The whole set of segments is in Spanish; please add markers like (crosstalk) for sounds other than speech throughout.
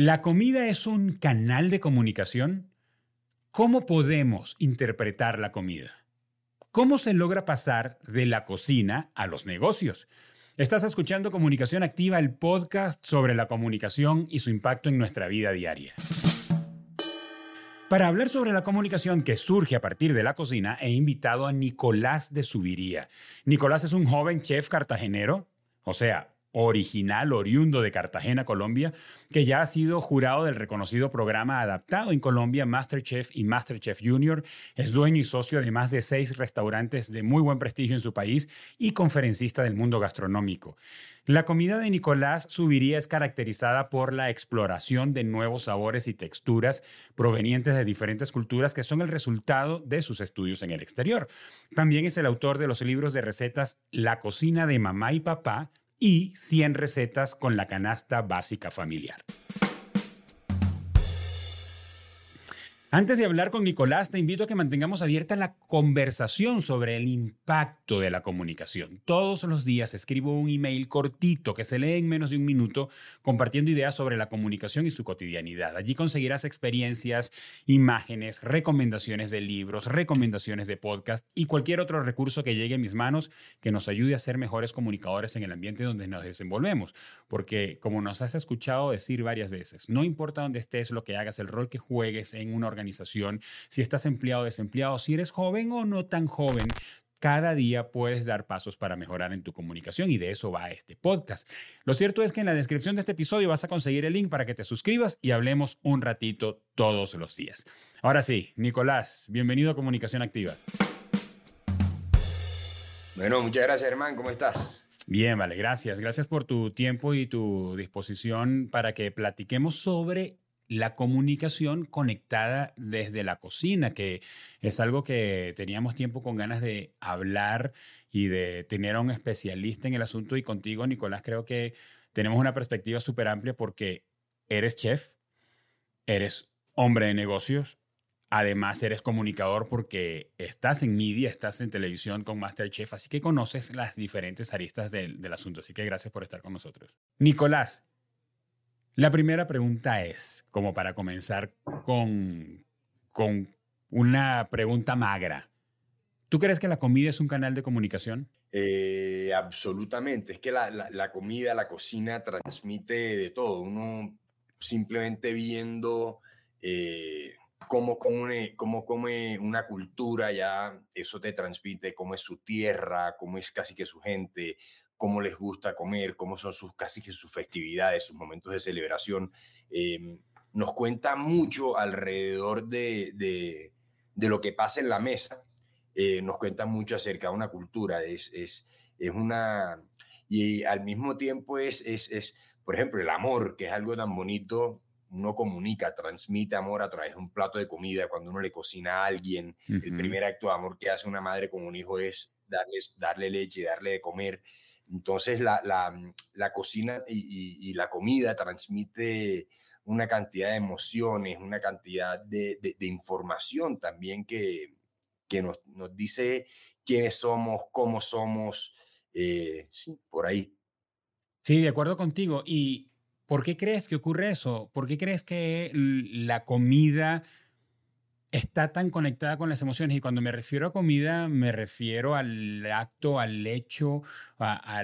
¿La comida es un canal de comunicación? ¿Cómo podemos interpretar la comida? ¿Cómo se logra pasar de la cocina a los negocios? Estás escuchando Comunicación Activa, el podcast sobre la comunicación y su impacto en nuestra vida diaria. Para hablar sobre la comunicación que surge a partir de la cocina, he invitado a Nicolás de Subiría. Nicolás es un joven chef cartagenero, o sea, original, oriundo de Cartagena, Colombia, que ya ha sido jurado del reconocido programa adaptado en Colombia, Masterchef y Masterchef Junior. Es dueño y socio de más de seis restaurantes de muy buen prestigio en su país y conferencista del mundo gastronómico. La comida de Nicolás Subiría es caracterizada por la exploración de nuevos sabores y texturas provenientes de diferentes culturas que son el resultado de sus estudios en el exterior. También es el autor de los libros de recetas La cocina de mamá y papá, y 100 recetas con la canasta básica familiar. Antes de hablar con Nicolás, te invito a que mantengamos abierta la conversación sobre el impacto de la comunicación. Todos los días escribo un email cortito que se lee en menos de un minuto compartiendo ideas sobre la comunicación y su cotidianidad. Allí conseguirás experiencias, imágenes, recomendaciones de libros, recomendaciones de podcast y cualquier otro recurso que llegue a mis manos que nos ayude a ser mejores comunicadores en el ambiente donde nos desenvolvemos. Porque como nos has escuchado decir varias veces, no importa dónde estés, lo que hagas, el rol que juegues en una organización, organización, si estás empleado o desempleado, si eres joven o no tan joven, cada día puedes dar pasos para mejorar en tu comunicación y de eso va este podcast. Lo cierto es que en la descripción de este episodio vas a conseguir el link para que te suscribas y hablemos un ratito todos los días. Ahora sí, Nicolás, bienvenido a Comunicación Activa. Bueno, muchas gracias, hermano. ¿Cómo estás? Bien, vale, gracias. Gracias por tu tiempo y tu disposición para que platiquemos sobre la comunicación conectada desde la cocina, que es algo que teníamos tiempo con ganas de hablar y de tener a un especialista en el asunto. Y contigo, Nicolás, creo que tenemos una perspectiva súper amplia porque eres chef, eres hombre de negocios, además eres comunicador porque estás en media, estás en televisión con Masterchef, así que conoces las diferentes aristas del, del asunto. Así que gracias por estar con nosotros. Nicolás, la primera pregunta es, como para comenzar con, con una pregunta magra. ¿Tú crees que la comida es un canal de comunicación? Eh, absolutamente. Es que la, comida, la cocina transmite de todo. Uno simplemente viendo eh, cómo, come, cómo come una cultura, ya eso te transmite cómo es su tierra, cómo es casi que su gente, cómo les gusta comer, cómo son sus casi que sus festividades, sus momentos de celebración. Em, nos cuenta mucho alrededor de, de, lo que pasa en la mesa. Eh, nos cuenta mucho acerca de una cultura. Es, es, es una. Y al mismo tiempo es, es, es, por ejemplo, el amor, que es algo tan bonito. Uno comunica, transmite amor a través de un plato de comida. Cuando uno le cocina a alguien, el primer acto de amor que hace una madre con un hijo es darle, darle leche, darle de comer. Entonces la, la, la cocina y, y, la comida transmite una cantidad de emociones, una cantidad de, de, información también que, que nos, nos, dice quiénes somos, cómo somos, eh, sí, por ahí. Sí, de acuerdo contigo. ¿Y por qué crees que ocurre eso? ¿Por qué crees que la comida está tan conectada con las emociones. Y cuando me refiero a comida, me refiero al acto, al hecho, a,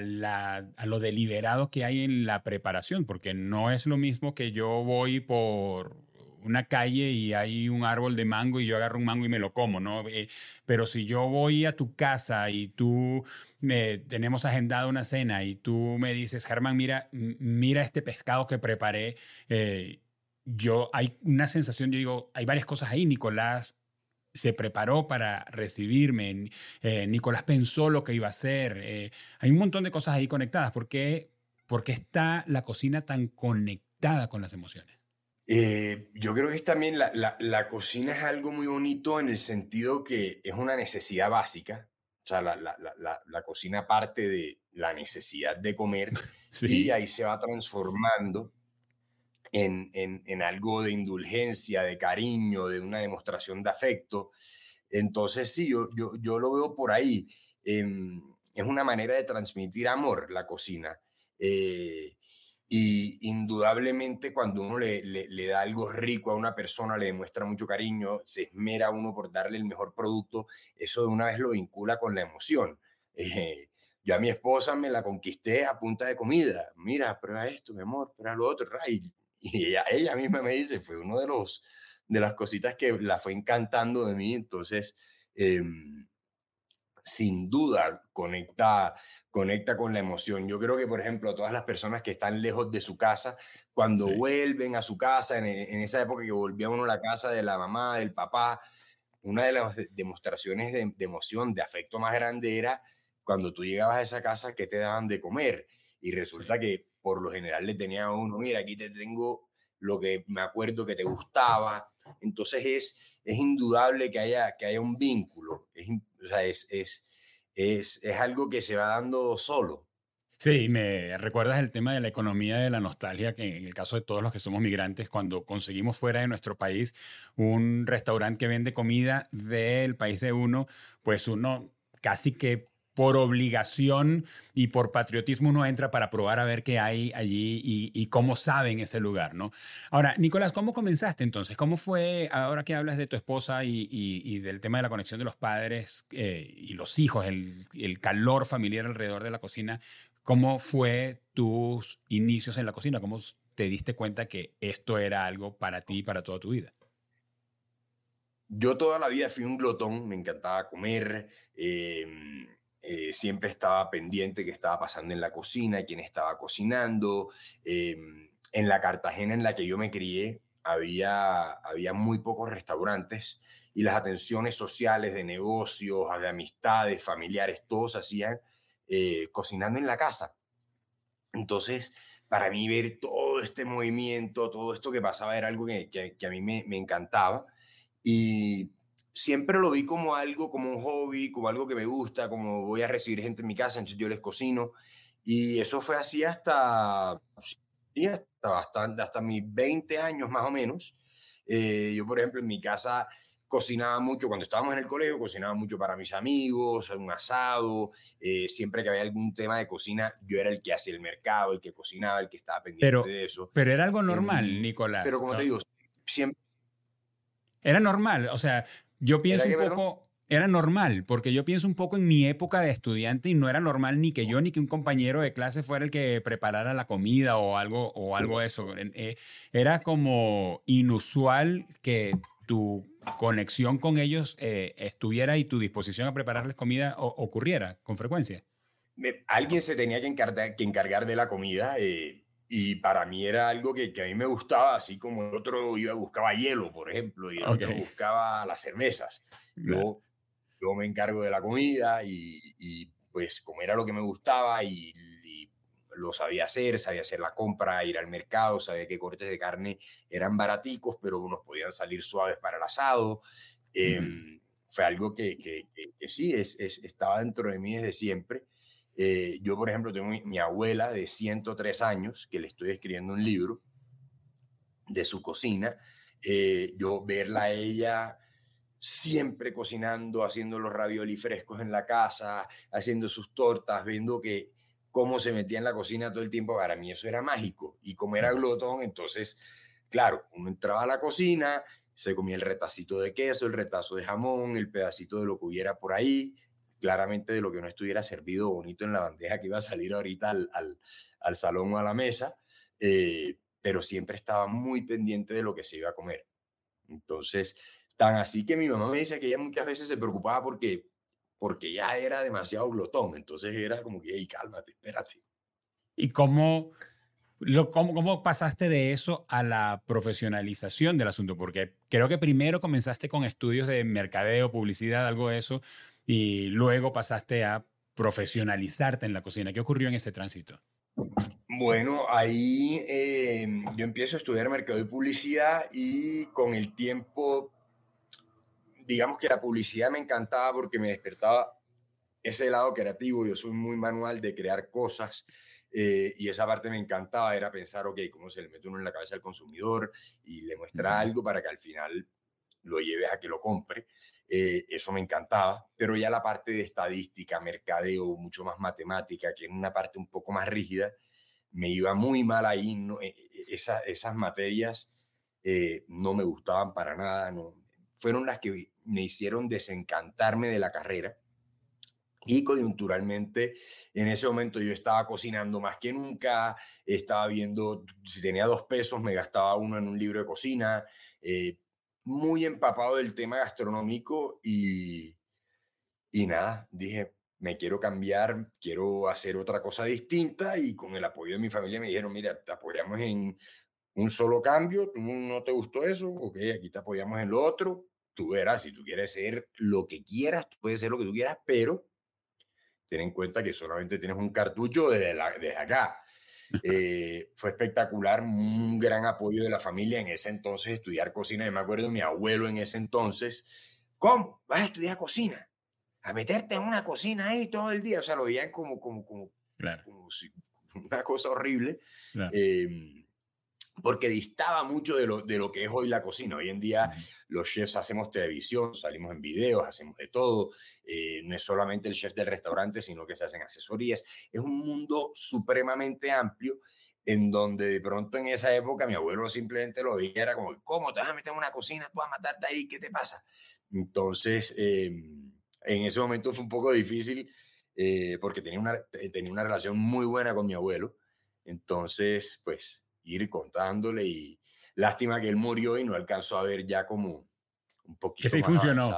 lo deliberado que hay en la preparación, porque no es lo mismo que yo voy por una calle y hay un árbol de mango y yo agarro un mango y me lo como, ¿no? Eh, pero si yo voy a tu casa y tú me, tenemos agendada una cena y tú me dices, Germán, mira, mira este pescado que preparé, eh, yo hay una sensación, yo digo, hay varias cosas ahí. Nicolás se preparó para recibirme, eh, Nicolás pensó lo que iba a hacer. Hay un montón de cosas ahí conectadas. ¿Por qué, está la cocina tan conectada con las emociones? Eh, yo creo que también la, la, cocina es algo muy bonito en el sentido que es una necesidad básica. O sea, la, la cocina parte de la necesidad de comer (laughs) y ahí se va transformando en, algo de indulgencia, de cariño, de una demostración de afecto. Entonces, sí, yo, yo, lo veo por ahí. Em, es una manera de transmitir amor la cocina. Eh, Y indudablemente cuando uno le, da algo rico a una persona, le demuestra mucho cariño, se esmera uno por darle el mejor producto, eso de una vez lo vincula con la emoción. Eh, yo a mi esposa me la conquisté a punta de comida. Mira, prueba esto, mi amor, prueba lo otro. Y, y ella, ella misma me dice, fue uno de los de las cositas que la fue encantando de mí. Entonces, em, sin duda conecta, conecta con la emoción. Yo creo que, por ejemplo, todas las personas que están lejos de su casa, cuando vuelven a su casa, en, esa época que volvía uno a la casa de la mamá, del papá, una de las demostraciones de, emoción, de afecto más grande era cuando tú llegabas a esa casa que te daban de comer. Y resulta que por lo general le tenía a uno, mira, aquí te tengo lo que me acuerdo que te gustaba. Entonces es, es indudable que haya, que haya un vínculo. Es, o sea, es, es, es, es algo que se va dando solo. Sí, me recuerdas el tema de la economía de la nostalgia, que en el caso de todos los que somos migrantes, cuando conseguimos fuera de nuestro país un restaurante que vende comida del país de uno, pues uno casi que por obligación y por patriotismo uno entra para probar a ver qué hay allí y, cómo saben ese lugar, ¿no? Ahora, Nicolás, ¿cómo comenzaste entonces? ¿Cómo fue, ahora que hablas de tu esposa y, del tema de la conexión de los padres eh, y los hijos, el, el, calor familiar alrededor de la cocina, ¿cómo fue tus inicios en la cocina? ¿Cómo te diste cuenta que esto era algo para ti y para toda tu vida? Yo toda la vida fui un glotón, me encantaba comer. Eh, eh, siempre estaba pendiente qué estaba pasando en la cocina, quién estaba cocinando. Em, en la Cartagena en la que yo me crié había, había muy pocos restaurantes y las atenciones sociales de negocios, de amistades, familiares, todos hacían eh, cocinando en la casa. Entonces, para mí ver todo este movimiento, todo esto que pasaba era algo que, que, a mí me, me encantaba. Y siempre lo vi como algo, como un hobby, como algo que me gusta, como voy a recibir gente en mi casa, entonces yo les cocino. Y eso fue así hasta, hasta bastante, hasta mis 20 años más o menos. Eh, yo, por ejemplo, en mi casa cocinaba mucho, cuando estábamos en el colegio, cocinaba mucho para mis amigos, un asado, eh, siempre que había algún tema de cocina, yo era el que hacía el mercado, el que cocinaba, el que estaba pendiente de eso. Pero era algo normal, em, Nicolás. Pero como te digo, siempre... Era normal, o sea, yo pienso un poco, era normal, porque yo pienso un poco en mi época de estudiante y no era normal ni que yo ni que un compañero de clase fuera el que preparara la comida o algo o algo de eso. Eh, era como inusual que tu conexión con ellos eh, estuviera y tu disposición a prepararles comida ocurriera con frecuencia. alguien se tenía que encargar, que encargar de la comida. Eh, y para mí era algo que, que, a mí me gustaba, así como el otro iba, buscaba hielo, por ejemplo, y el otro buscaba las cervezas. Yo, yo me encargo de la comida y, y, pues como era lo que me gustaba y, lo sabía hacer, sabía hacer la compra, ir al mercado, sabía que cortes de carne eran baraticos, pero unos podían salir suaves para el asado. Em, fue algo que, que, que sí, es, es, estaba dentro de mí desde siempre. Eh, yo, por ejemplo, tengo mi, abuela de 103 años, que le estoy escribiendo un libro de su cocina. Eh, yo verla a ella siempre cocinando, haciendo los ravioli frescos en la casa, haciendo sus tortas, viendo que cómo se metía en la cocina todo el tiempo, para mí eso era mágico. Y como era glotón, entonces, claro, uno entraba a la cocina, se comía el retacito de queso, el retazo de jamón, el pedacito de lo que hubiera por ahí, claramente de lo que no estuviera servido bonito en la bandeja que iba a salir ahorita al, al, salón o a la mesa, eh, pero siempre estaba muy pendiente de lo que se iba a comer. Entonces, tan así que mi mamá me dice que ella muchas veces se preocupaba porque, porque ya era demasiado glotón, entonces era como que, hey, cálmate, espérate. ¿Y cómo, lo, cómo, cómo pasaste de eso a la profesionalización del asunto? Porque creo que primero comenzaste con estudios de mercadeo, publicidad, algo de eso, y luego pasaste a profesionalizarte en la cocina. ¿Qué ocurrió en ese tránsito? Bueno, ahí eh, yo empiezo a estudiar mercado y publicidad y con el tiempo, digamos que la publicidad me encantaba porque me despertaba ese lado creativo. Yo soy muy manual de crear cosas eh, y esa parte me encantaba, era pensar, ok, cómo se le mete uno en la cabeza al consumidor y le muestra algo para que al final lo lleves a que lo compre. Eh, eso me encantaba, pero ya la parte de estadística, mercadeo, mucho más matemática, que en una parte un poco más rígida, me iba muy mal ahí, no, e, e, esas materias no me gustaban para nada, fueron las que me hicieron desencantarme de la carrera. Y coyunturalmente, en ese momento yo estaba cocinando más que nunca, estaba viendo, si tenía dos pesos, me gastaba uno en un libro de cocina, eh, muy empapado del tema gastronómico y, y nada, dije, me quiero cambiar, quiero hacer otra cosa distinta y con el apoyo de mi familia me dijeron, mira, te apoyamos en un solo cambio, tú no te gustó eso, ok, aquí te apoyamos en lo otro, tú verás, si tú quieres ser lo que quieras, tú puedes ser lo que tú quieras, pero ten en cuenta que solamente tienes un cartucho desde, desde acá. Eh, fue espectacular, un gran apoyo de la familia en ese entonces, estudiar cocina. Yo me acuerdo de mi abuelo en ese entonces, ¿cómo? ¿Vas a estudiar cocina? A meterte en una cocina ahí todo el día. O sea, lo veían como, como, como, claro. (laughs) una cosa horrible. Em, porque distaba mucho de lo, de lo que es hoy la cocina. Hoy en día los chefs hacemos televisión, salimos en videos, hacemos de todo. Eh, no es solamente el chef del restaurante, sino que se hacen asesorías. Es un mundo supremamente amplio en donde de pronto en esa época mi abuelo simplemente lo veía, era como, ¿cómo te vas a meter en una cocina? ¿Tú vas a matarte ahí? ¿Qué te pasa? Entonces, em, en ese momento fue un poco difícil eh, porque tenía una, tenía una relación muy buena con mi abuelo. Entonces, pues ir contándole y lástima que él murió y no alcanzó a ver ya como un poquito que sí funcionó.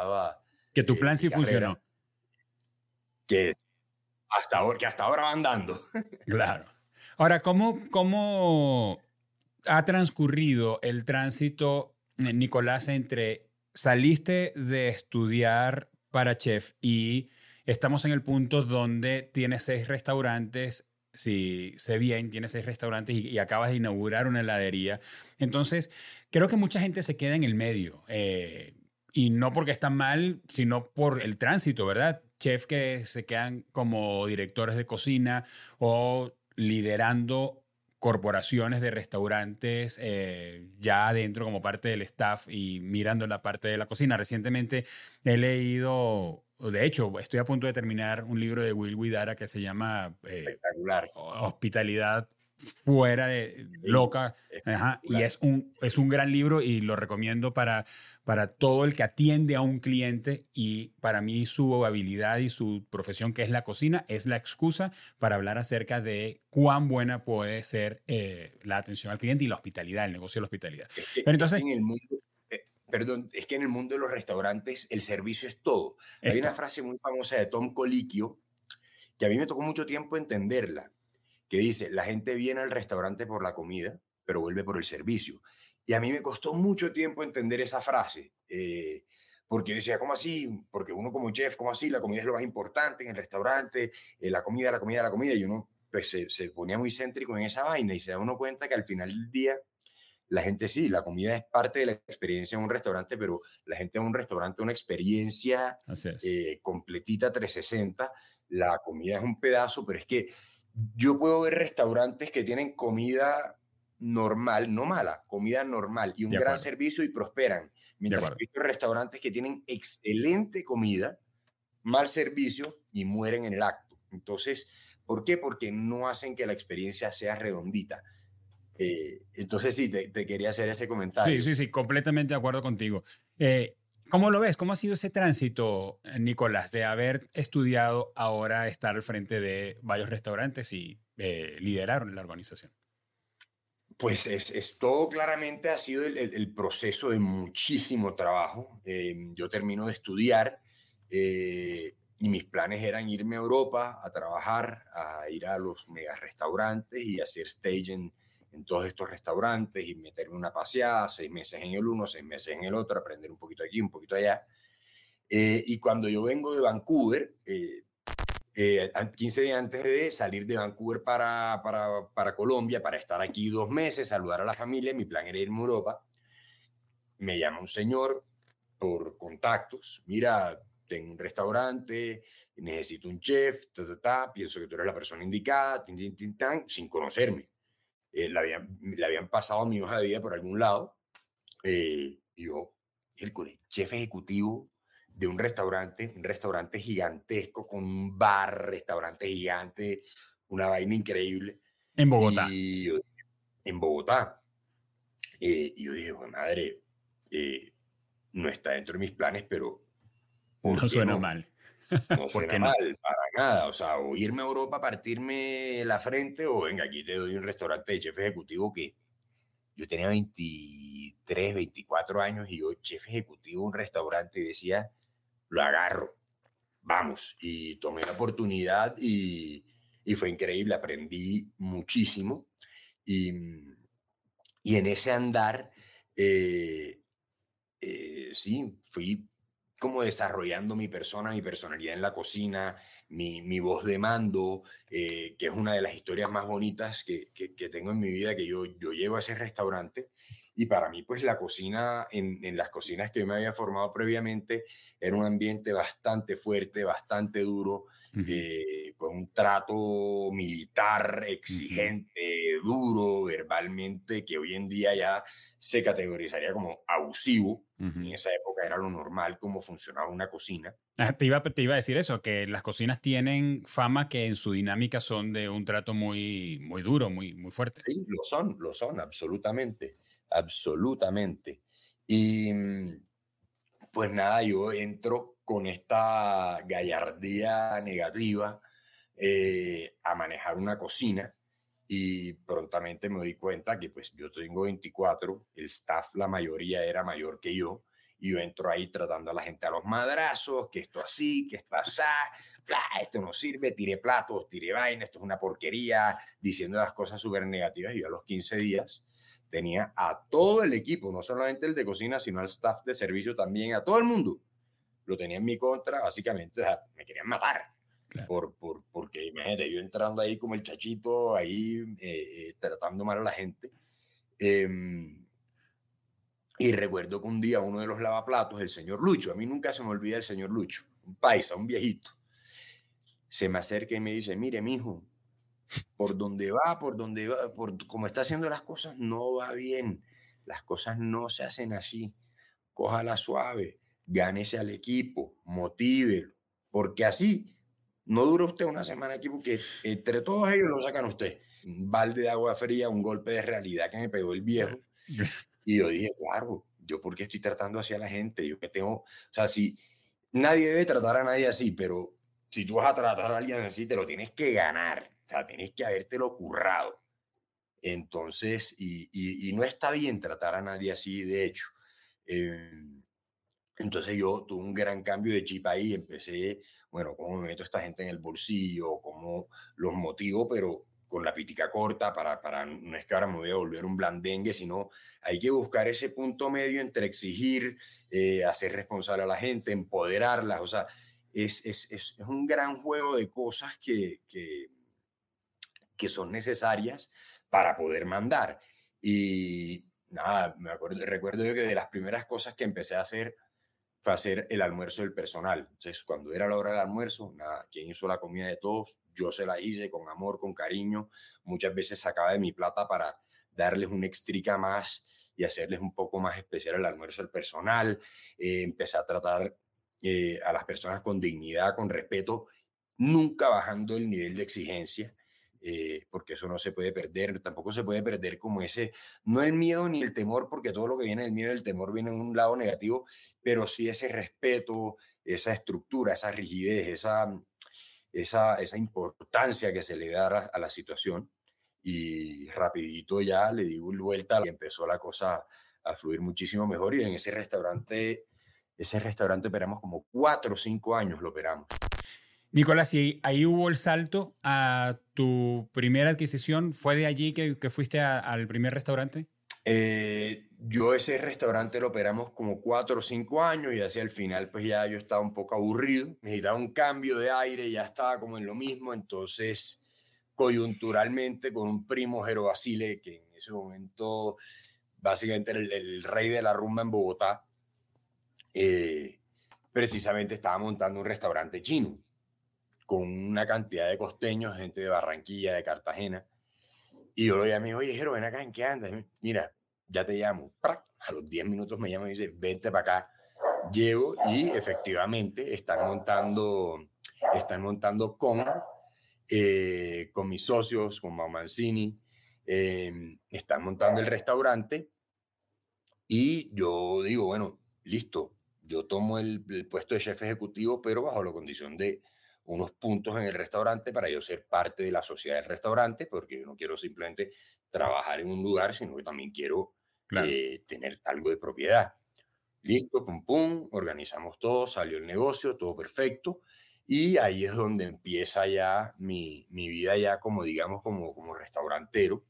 que tu plan sí funcionó. Que hasta ahora, que hasta ahora va andando. (laughs) Claro. Ahora, ¿cómo, ¿cómo ha transcurrido el tránsito, eh, Nicolás, entre saliste de estudiar para chef y estamos en el punto donde tienes seis restaurantes si sé bien, tienes seis restaurantes y, acabas de inaugurar una heladería. Entonces, creo que mucha gente se queda en el medio. Eh, y no porque está mal, sino por el tránsito, ¿verdad? Chefs que se quedan como directores de cocina o liderando corporaciones de restaurantes eh, ya adentro como parte del staff y mirando la parte de la cocina. Recientemente he leído de hecho, estoy a punto de terminar un libro de Will Guidara que se llama eh, Hospitalidad fuera de loca. y es un, es un gran libro y lo recomiendo para, para todo el que atiende a un cliente y para mí su habilidad y su profesión que es la cocina es la excusa para hablar acerca de cuán buena puede ser eh, la atención al cliente y la hospitalidad, el negocio de la hospitalidad. Pero entonces, en el mundo perdón, es que en el mundo de los restaurantes el servicio es todo. Hay una frase muy famosa de Tom Colicchio que a mí me tocó mucho tiempo entenderla, que dice, la gente viene al restaurante por la comida, pero vuelve por el servicio. Y a mí me costó mucho tiempo entender esa frase, eh, porque yo decía, ¿cómo así? Porque uno como chef, ¿cómo así? La comida es lo más importante en el restaurante, eh, la comida, la comida, la comida, y uno pues, se, se ponía muy céntrico en esa vaina y se da uno cuenta que al final del día la gente sí, la comida es parte de la experiencia en un restaurante, pero la gente en un restaurante una experiencia eh, completita 360. La comida es un pedazo, pero es que yo puedo ver restaurantes que tienen comida normal, no mala, comida normal y un gran servicio y prosperan. Mientras que hay restaurantes que tienen excelente comida, mal servicio y mueren en el acto. Entonces, ¿por qué? Porque no hacen que la experiencia sea redondita. Eh, entonces sí, te, quería hacer ese comentario. Sí, sí, sí, completamente de acuerdo contigo. Eh, ¿Cómo lo ves? ¿Cómo ha sido ese tránsito, Nicolás, de haber estudiado ahora estar al frente de varios restaurantes y eh, liderar la organización? Pues es, todo claramente ha sido el, proceso de muchísimo trabajo. Em, yo termino de estudiar y mis planes eran irme a Europa a trabajar, a ir a los mega restaurantes y hacer stage en, todos estos restaurantes y meterme una paseada, seis meses en el uno, seis meses en el otro, aprender un poquito aquí, un poquito allá. Eh, y cuando yo vengo de Vancouver, eh, 15 eh, días antes de salir de Vancouver para, para, para, Colombia, para estar aquí dos meses, saludar a la familia, mi plan era irme a Europa, me llama un señor por contactos, mira, tengo un restaurante, necesito un chef, pienso que tú eres la persona indicada, sin conocerme. Eh, le, habían, le habían pasado mi hoja de vida por algún lado. Eh, yo, Hércules, chef ejecutivo de un restaurante, un restaurante gigantesco con un bar, restaurante gigante, una vaina increíble. En Bogotá. Y, en Bogotá. Eh, y yo dije, madre, eh, no está dentro de mis planes, pero... No suena mal. No (laughs) suena mal, para nada. O sea, o irme a Europa, partirme la frente, o venga, aquí te doy un restaurante de chef ejecutivo que yo tenía 23, 24 años y yo, chef ejecutivo, un restaurante, y decía, lo agarro, vamos. Y tomé la oportunidad y, y fue increíble, aprendí muchísimo. Y, y en ese andar, eh, eh, sí, fui como desarrollando mi persona, mi personalidad en la cocina, mi, mi voz de mando, eh, que es una de las historias más bonitas que, que, que, tengo en mi vida, que yo, yo llego a ese restaurante y para mí, pues la cocina, en, en, las cocinas que yo me había formado previamente, era un ambiente bastante fuerte, bastante duro, uh -huh. eh, con un trato militar exigente, uh -huh. duro, verbalmente, que hoy en día ya se categorizaría como abusivo. Uh -huh. En esa época era lo normal cómo funcionaba una cocina. Ah, te iba, te iba a decir eso, que las cocinas tienen fama que en su dinámica son de un trato muy, muy duro, muy, muy fuerte. Sí, lo son, lo son, absolutamente absolutamente. Y pues nada, yo entro con esta gallardía negativa eh, a manejar una cocina y prontamente me doy cuenta que pues yo tengo 24, el staff la mayoría era mayor que yo y yo entro ahí tratando a la gente a los madrazos, que esto así, que esto así, bla, esto no sirve, tiré platos, tiré vaina, esto es una porquería, diciendo las cosas súper negativas y yo a los 15 días tenía a todo el equipo, no solamente el de cocina, sino al staff de servicio también, a todo el mundo. Lo tenía en mi contra, básicamente, o sea, me querían matar. Claro. Por, por, porque imagínate, yo entrando ahí como el chachito, ahí eh, eh, tratando mal a la gente. Eh, y recuerdo que un día uno de los lavaplatos, el señor Lucho, a mí nunca se me olvida el señor Lucho, un paisa, un viejito, se me acerca y me dice, mire, mijo, por donde va, por donde va, por como está haciendo las cosas, no va bien. Las cosas no se hacen así. Cójala suave, gánese al equipo, motívelo, porque así no dura usted una semana aquí, porque entre todos ellos lo sacan usted. Un balde de agua fría, un golpe de realidad que me pegó el viejo. (laughs) Y yo dije, claro, yo porque estoy tratando así a la gente, yo que tengo, o sea, si nadie debe tratar a nadie así, pero si tú vas a tratar a alguien así, te lo tienes que ganar. O sea, tienes que habértelo currado. Entonces, y, y, y, no está bien tratar a nadie así, de hecho. Eh, entonces yo tuve un gran cambio de chip ahí, empecé, bueno, cómo me meto a esta gente en el bolsillo, cómo los motivo, pero con la pitica corta, para, para no es que ahora me voy a volver un blandengue, sino hay que buscar ese punto medio entre exigir, eh, hacer responsable a la gente, empoderarla, o sea, es, es, es, es un gran juego de cosas que, que, que son necesarias para poder mandar. Y nada, me acuerdo, recuerdo yo que de las primeras cosas que empecé a hacer fue hacer el almuerzo del personal. Entonces, cuando era la hora del almuerzo, nada, quien hizo la comida de todos, yo se la hice con amor, con cariño. Muchas veces sacaba de mi plata para darles un extrica más y hacerles un poco más especial el almuerzo del personal. Eh, empecé a tratar eh, a las personas con dignidad, con respeto, nunca bajando el nivel de exigencia. Eh, porque eso no se puede perder, tampoco se puede perder como ese, no el miedo ni el temor, porque todo lo que viene del miedo y el temor viene en un lado negativo, pero sí ese respeto, esa estructura, esa rigidez, esa, esa, esa importancia que se le da a, a la situación. Y rapidito ya le di vuelta y empezó la cosa a fluir muchísimo mejor y en ese restaurante, ese restaurante operamos como cuatro o cinco años lo operamos. Nicolás, y ahí hubo el salto a tu primera adquisición. ¿Fue de allí que, que fuiste al primer restaurante? Eh, yo ese restaurante lo operamos como cuatro o cinco años y hacia el final pues ya yo estaba un poco aburrido, necesitaba un cambio de aire, ya estaba como en lo mismo, entonces coyunturalmente con un primo Jero Basile, que en ese momento básicamente era el, el rey de la rumba en Bogotá, eh, precisamente estaba montando un restaurante chino con una cantidad de costeños, gente de Barranquilla, de Cartagena. Y yo lo llamé, oye, Jero, ven acá, ¿en qué andas? Mira, ya te llamo. A los 10 minutos me llama y dice, vente para acá. Llego y efectivamente están montando, están montando con eh, con mis socios, con Mau Mancini, eh, están montando el restaurante y yo digo, bueno, listo, yo tomo el, puesto de jefe ejecutivo, pero bajo la condición de unos puntos en el restaurante para yo ser parte de la sociedad del restaurante, porque yo no quiero simplemente trabajar en un lugar, sino que también quiero eh, tener algo de propiedad. Listo, pum, pum, organizamos todo, salió el negocio, todo perfecto. Y ahí es donde empieza ya mi, mi vida ya como, digamos, como, como restaurantero.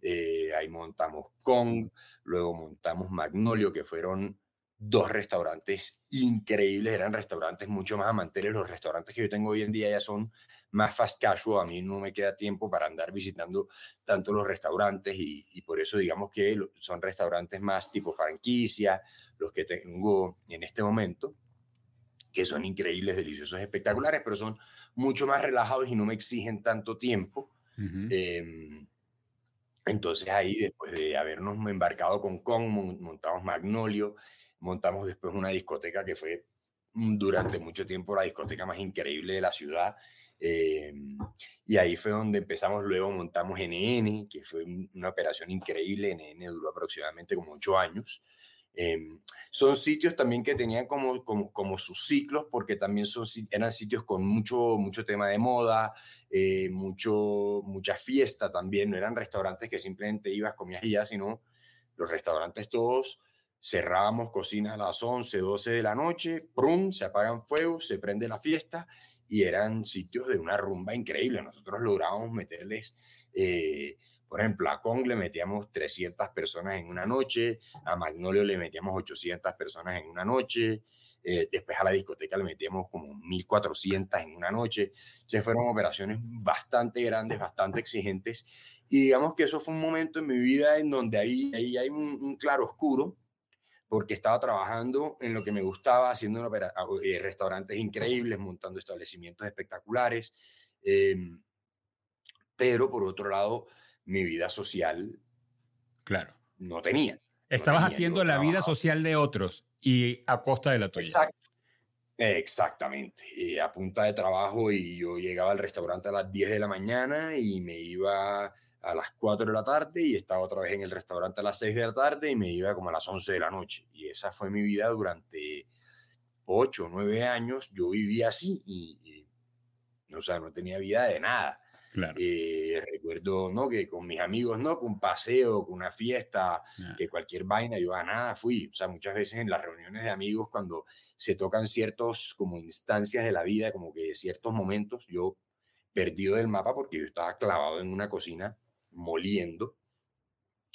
Eh, ahí montamos Kong, luego montamos Magnolio, que fueron dos restaurantes increíbles, eran restaurantes mucho más amantes. Los restaurantes que yo tengo hoy en día ya son más fast casual. A mí no me queda tiempo para andar visitando tanto los restaurantes y, y por eso digamos que son restaurantes más tipo franquicia, los que tengo en este momento que son increíbles, deliciosos, espectaculares, pero son mucho más relajados y no me exigen tanto tiempo. Em, entonces ahí, después de habernos embarcado con Kong, montamos Magnolio, montamos después una discoteca que fue durante mucho tiempo la discoteca más increíble de la ciudad. Em, y ahí fue donde empezamos, luego montamos NN, que fue una operación increíble, NN duró aproximadamente como ocho años. Em, son sitios también que tenían como, como, como, sus ciclos, porque también son, eran sitios con mucho, mucho tema de moda, eh, mucho, mucha fiesta también, no eran restaurantes que simplemente ibas, comías y ya, sino los restaurantes todos cerrábamos cocina a las 11, 12 de la noche, ¡prum! se apagan fuegos, se prende la fiesta y eran sitios de una rumba increíble. Nosotros lográbamos meterles eh, por ejemplo, a Kong le metíamos 300 personas en una noche, a Magnolio le metíamos 800 personas en una noche, eh, después a la discoteca le metíamos como 1400 en una noche. Se fueron operaciones bastante grandes, bastante exigentes. Y digamos que eso fue un momento en mi vida en donde ahí, ahí hay un, claro oscuro, porque estaba trabajando en lo que me gustaba, haciendo eh, restaurantes increíbles, montando establecimientos espectaculares. Em, pero por otro lado, mi vida social claro. no tenía. Estabas haciendo la vida social de otros y a costa de la tuya. Exacto. Exactamente. Y a punta de trabajo y yo llegaba al restaurante a las 10 de la mañana y me iba a las 4 de la tarde y estaba otra vez en el restaurante a las 6 de la tarde y me iba como a las 11 de la noche. Y esa fue mi vida durante 8 o 9 años. Yo vivía así y, y, o sea, no tenía vida de nada. Claro. Eh, recuerdo, ¿no? Que con mis amigos, ¿no? Con un paseo, con una fiesta, que cualquier vaina, yo a nada fui. O sea, muchas veces en las reuniones de amigos, cuando se tocan ciertos como instancias de la vida, como que ciertos momentos, yo perdido del mapa porque yo estaba clavado en una cocina moliendo.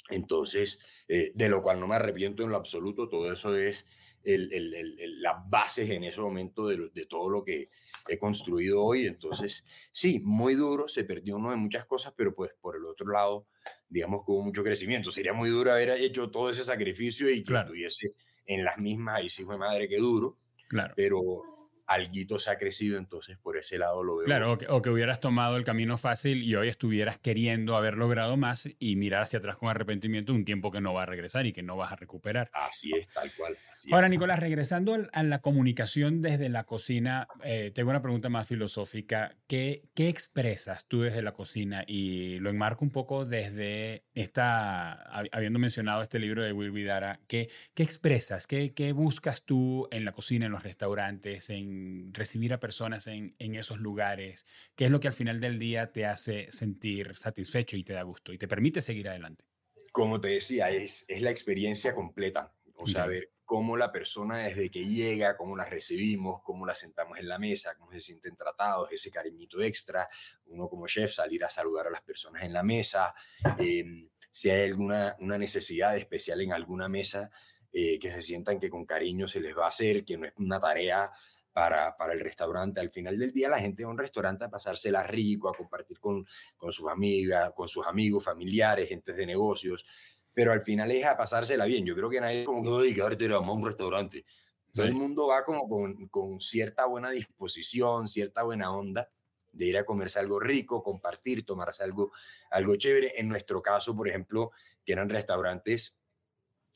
Entonces, eh, de lo cual no me arrepiento en lo absoluto, todo eso es el, el, las bases en ese momento de, de, todo lo que he construido hoy. Entonces, sí, muy duro, se perdió uno de muchas cosas, pero pues por el otro lado, digamos que hubo mucho crecimiento. Sería muy duro haber hecho todo ese sacrificio y que estuviese en las mismas, y sí fue madre que duro. Claro. Pero alguito se ha crecido, entonces por ese lado lo veo. Claro, o que, hubieras tomado el camino fácil y hoy estuvieras queriendo haber logrado más y mirar hacia atrás con arrepentimiento un tiempo que no va a regresar y que no vas a recuperar. Así es, tal cual. Ahora, Nicolás, regresando a la comunicación desde la cocina, eh, tengo una pregunta más filosófica. ¿Qué, ¿Qué expresas tú desde la cocina? Y lo enmarco un poco desde esta, habiendo mencionado este libro de Will Vidara, ¿qué, qué expresas? ¿Qué, ¿Qué buscas tú en la cocina, en los restaurantes, en recibir a personas en, esos lugares? ¿Qué es lo que al final del día te hace sentir satisfecho y te da gusto y te permite seguir adelante? Como te decía, es, es la experiencia completa. O sea, ver cómo la persona desde que llega, cómo la recibimos, cómo la sentamos en la mesa, cómo se sienten tratados, ese cariñito extra, uno como chef salir a saludar a las personas en la mesa, em, si hay alguna una necesidad especial en alguna mesa, eh, que se sientan que con cariño se les va a hacer, que no es una tarea para, para, el restaurante. Al final del día la gente va a un restaurante a pasársela rico, a compartir con, con sus amigas, con sus amigos, familiares, gentes de negocios, pero al final es a pasársela bien. Yo creo que nadie como que, oye, que ahora te vamos a un restaurante. Todo el mundo va como con, con cierta buena disposición, cierta buena onda de ir a comerse algo rico, compartir, tomarse algo, algo chévere. En nuestro caso, por ejemplo, que eran restaurantes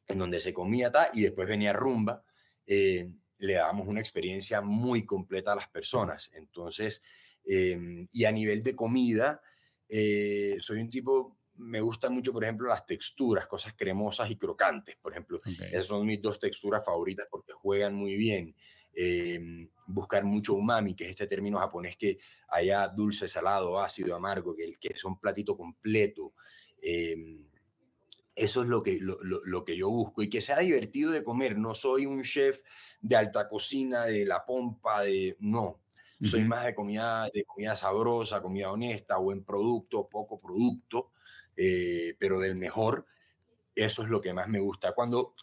en donde se comía ta, y después venía rumba. Eh, le damos una experiencia muy completa a las personas. Entonces, Em, y a nivel de comida, eh, soy un tipo, me gustan mucho, por ejemplo, las texturas, cosas cremosas y crocantes, por ejemplo. Esas son mis dos texturas favoritas porque juegan muy bien. Em, buscar mucho umami, que es este término japonés que haya dulce, salado, ácido, amargo, que, que es un platito completo. Eh, eso es lo que, lo, que yo busco y que sea divertido de comer. No soy un chef de alta cocina, de la pompa, de... No, soy más de comida, de comida sabrosa, comida honesta, buen producto, poco producto, eh, pero del mejor. Eso es lo que más me gusta. Cuando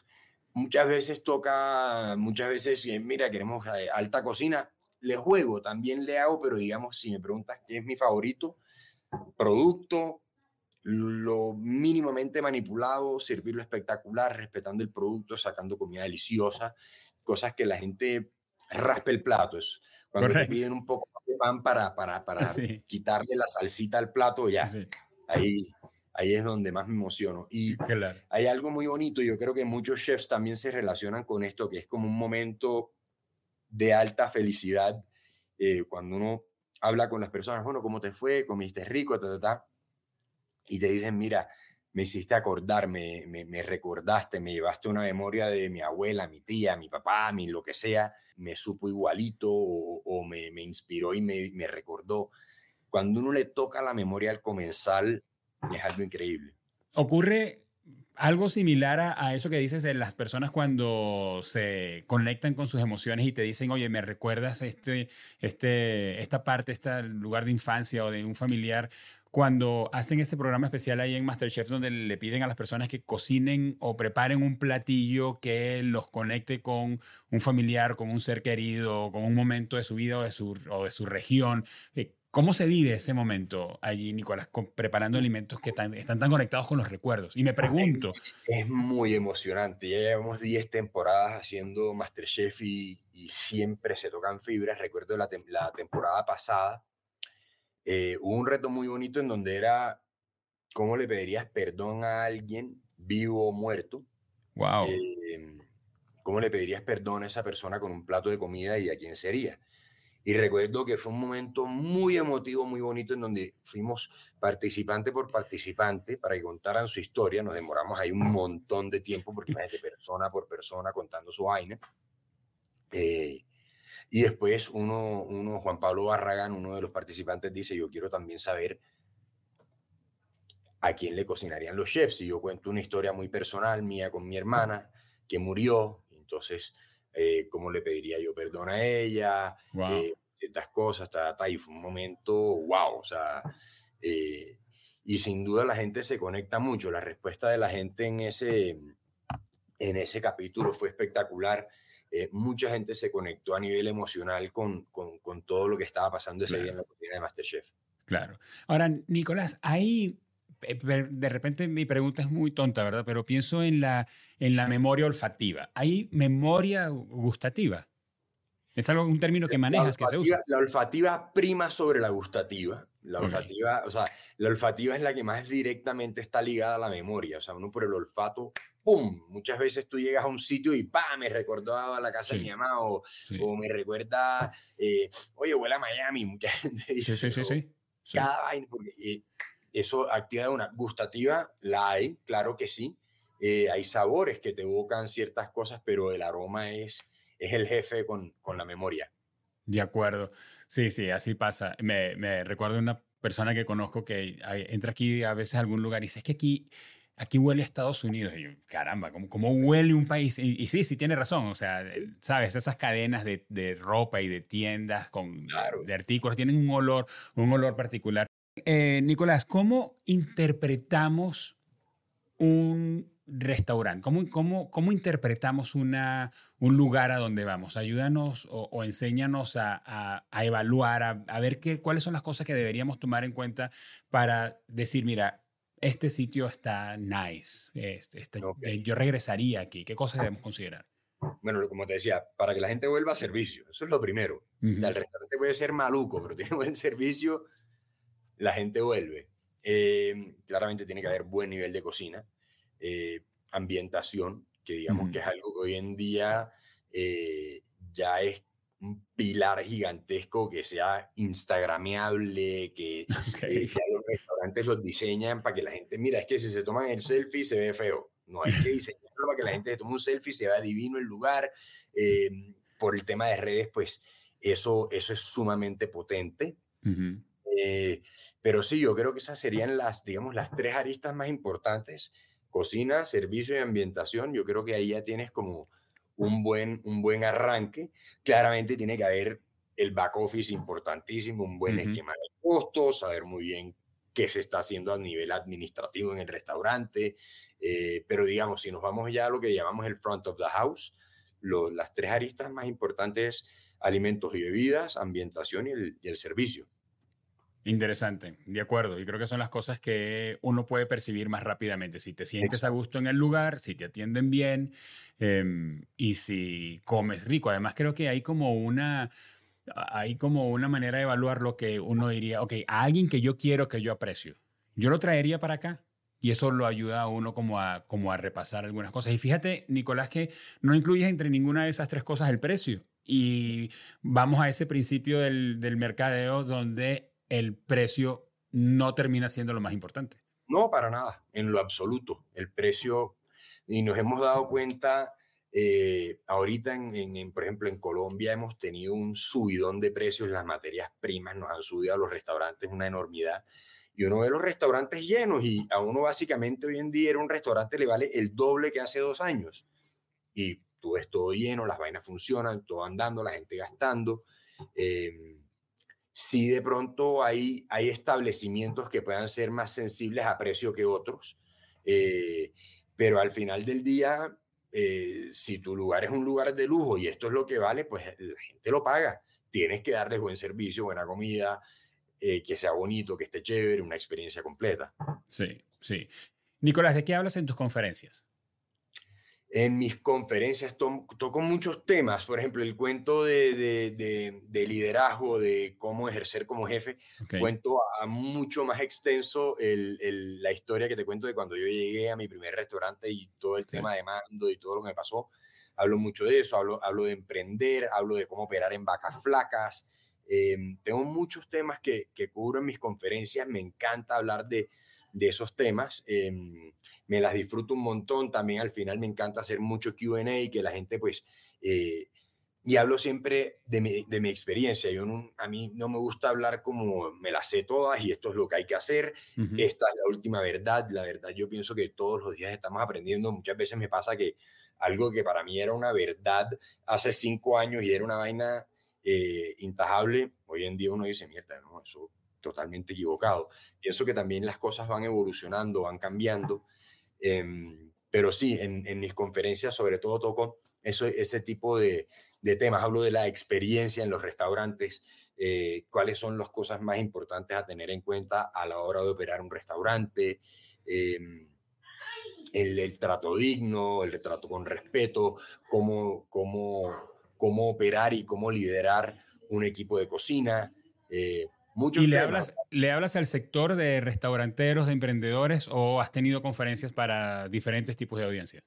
muchas veces toca, muchas veces, mira, queremos eh, alta cocina, le juego, también le hago, pero digamos, si me preguntas qué es mi favorito, producto, lo mínimamente manipulado, servirlo espectacular, respetando el producto, sacando comida deliciosa, cosas que la gente raspe el plato. Es cuando te piden un poco de pan para, para, para quitarle la salsita al plato, ya. Ahí, ahí es donde más me emociono. Y hay algo muy bonito, yo creo que muchos chefs también se relacionan con esto, que es como un momento de alta felicidad, eh, cuando uno habla con las personas, bueno, ¿cómo te fue? ¿Comiste rico? Ta, ta, ta y te dicen, mira, me hiciste acordar, me, me, recordaste, me llevaste una memoria de mi abuela, mi tía, mi papá, mi lo que sea, me supo igualito o, me, me, inspiró y me, me, recordó. Cuando uno le toca la memoria al comensal, es algo increíble. Ocurre algo similar a, eso que dices de las personas cuando se conectan con sus emociones y te dicen, oye, me recuerdas este, este, esta parte, este lugar de infancia o de un familiar cuando hacen ese programa especial ahí en Masterchef donde le piden a las personas que cocinen o preparen un platillo que los conecte con un familiar, con un ser querido, con un momento de su vida o de su, o de su región. Eh, ¿Cómo se vive ese momento allí, Nicolás, preparando alimentos que están tan conectados con los recuerdos? Y me pregunto... Es muy emocionante. Ya llevamos 10 temporadas haciendo Masterchef y, y siempre se tocan fibras. Recuerdo la, la temporada pasada eh, hubo un reto muy bonito en donde era cómo le pedirías perdón a alguien vivo o muerto. Wow. Em, ¿Cómo le pedirías perdón a esa persona con un plato de comida y a quién sería? Y recuerdo que fue un momento muy emotivo, muy bonito, en donde fuimos participante por participante para que contaran su historia. Nos demoramos ahí un montón de tiempo, porque (laughs) imagínate, persona por persona contando su vaina. Eh, y después uno, uno, Juan Pablo Barragán, uno de los participantes, dice, yo quiero también saber a quién le cocinarían los chefs. Y yo cuento una historia muy personal mía con mi hermana, que murió. Entonces, eh, ¿cómo le pediría yo perdón a ella? Wow. Eh, estas cosas, ta, y fue un momento, wow, o sea, eh, y sin duda la gente se conecta mucho. La respuesta de la gente en ese, en ese capítulo fue espectacular. Eh, mucha gente se conectó a nivel emocional con, con, todo lo que estaba pasando ese día en la cocina de Masterchef. Claro. Ahora, Nicolás, ahí de repente mi pregunta es muy tonta, ¿verdad? Pero pienso en la, en la memoria olfativa. ¿Hay memoria gustativa? Es algo, un término que manejas, que se usa. La olfativa prima sobre la gustativa. La olfativa, o sea, la olfativa es la que más directamente está ligada a la memoria. O sea, uno por el olfato, ¡pum! Muchas veces tú llegas a un sitio y ¡pam! Me recordaba la casa de mi mamá o, o me recuerda, eh, oye, huele a Miami. Mucha gente dice. Sí, sí, sí. Cada vaina, porque eh, eso activa una gustativa, la hay, claro que sí. Eh, hay sabores que te evocan ciertas cosas, pero el aroma es, es el jefe con, con la memoria. De acuerdo. Sí, sí, así pasa. Me, me recuerdo una persona que conozco que entra aquí a veces a algún lugar y dice, es que aquí, aquí huele a Estados Unidos. Y yo, caramba, ¿cómo, cómo huele un país? Y, sí, sí, tiene razón. O sea, sabes, esas cadenas de, de ropa y de tiendas con, de artículos tienen un olor, un olor particular. Eh, Nicolás, ¿cómo interpretamos un restaurante? ¿Cómo, cómo, cómo interpretamos una, un lugar a donde vamos? Ayúdanos o, enséñanos a, a, evaluar, a, ver qué, cuáles son las cosas que deberíamos tomar en cuenta para decir, mira, este sitio está nice, este, este eh, yo regresaría aquí. ¿Qué cosas debemos considerar? Bueno, como te decía, para que la gente vuelva a servicio, eso es lo primero. El restaurante puede ser maluco, pero tiene buen servicio, la gente vuelve. Eh, claramente tiene que haber buen nivel de cocina eh, ambientación, que digamos que es algo que hoy en día eh, ya es un pilar gigantesco que sea instagrameable, que, eh, los restaurantes los diseñan para que la gente, mira, es que si se toman el selfie se ve feo. No hay que diseñarlo para que la gente se tome un selfie, se vea divino el lugar. Eh, por el tema de redes, pues eso, eso es sumamente potente. Eh, pero sí, yo creo que esas serían las, digamos, las tres aristas más importantes. Cocina, servicio y ambientación. Yo creo que ahí ya tienes como un buen, un buen arranque. Claramente tiene que haber el back office importantísimo, un buen esquema de costos, saber muy bien qué se está haciendo a nivel administrativo en el restaurante. Eh, pero digamos, si nos vamos ya a lo que llamamos el front of the house, las tres aristas más importantes, alimentos y bebidas, ambientación y el, y el servicio. Interesante, de acuerdo. Y creo que son las cosas que uno puede percibir más rápidamente. Si te sientes a gusto en el lugar, si te atienden bien em, y si comes rico. Además, creo que hay como una, hay como una manera de evaluar lo que uno diría, ok, a alguien que yo quiero, que yo aprecio. Yo lo traería para acá. Y eso lo ayuda a uno como a, como a repasar algunas cosas. Y fíjate, Nicolás, que no incluyes entre ninguna de esas tres cosas el precio. Y vamos a ese principio del, del mercadeo donde el precio no termina siendo lo más importante. No, para nada, en lo absoluto. El precio, y nos hemos dado cuenta, eh, ahorita, en, por ejemplo, en Colombia hemos tenido un subidón de precios, las materias primas nos han subido a los restaurantes una enormidad. Y uno ve los restaurantes llenos y a uno básicamente hoy en día era un restaurante le vale el doble que hace dos años. Y tú ves todo lleno, las vainas funcionan, todo andando, la gente gastando. Eh, si de pronto hay, hay establecimientos que puedan ser más sensibles a precio que otros, eh, pero al final del día, eh, si tu lugar es un lugar de lujo y esto es lo que vale, pues la gente lo paga. Tienes que darles buen servicio, buena comida, eh, que sea bonito, que esté chévere, una experiencia completa. Sí, sí. Nicolás, ¿de qué hablas en tus conferencias? En mis conferencias toco muchos temas, por ejemplo, el cuento de, de, liderazgo, de cómo ejercer como jefe. Cuento a, mucho más extenso el, la historia que te cuento de cuando yo llegué a mi primer restaurante y todo el tema de mando y todo lo que me pasó. Hablo mucho de eso, hablo, hablo de emprender, hablo de cómo operar en vacas flacas. Em, tengo muchos temas que, que cubro en mis conferencias. Me encanta hablar de, de esos temas. Em, me las disfruto un montón. También al final me encanta hacer mucho QA, que la gente pues... Eh, y hablo siempre de mi, de mi experiencia. Yo a mí no me gusta hablar como me las sé todas y esto es lo que hay que hacer. Esta es la última verdad. La verdad, yo pienso que todos los días estamos aprendiendo. Muchas veces me pasa que algo que para mí era una verdad hace cinco años y era una vaina eh, intajable, hoy en día uno dice, mierda, no, eso totalmente equivocado. Pienso que también las cosas van evolucionando, van cambiando, em, pero sí, en, mis conferencias sobre todo toco eso, ese tipo de, temas. Hablo de la experiencia en los restaurantes, eh, cuáles son las cosas más importantes a tener en cuenta a la hora de operar un restaurante. Em, el, trato digno, el trato con respeto, cómo, cómo, cómo operar y cómo liderar un equipo de cocina, eh, ¿Y le hablas, le hablas al sector de restauranteros, de emprendedores o has tenido conferencias para diferentes tipos de audiencia?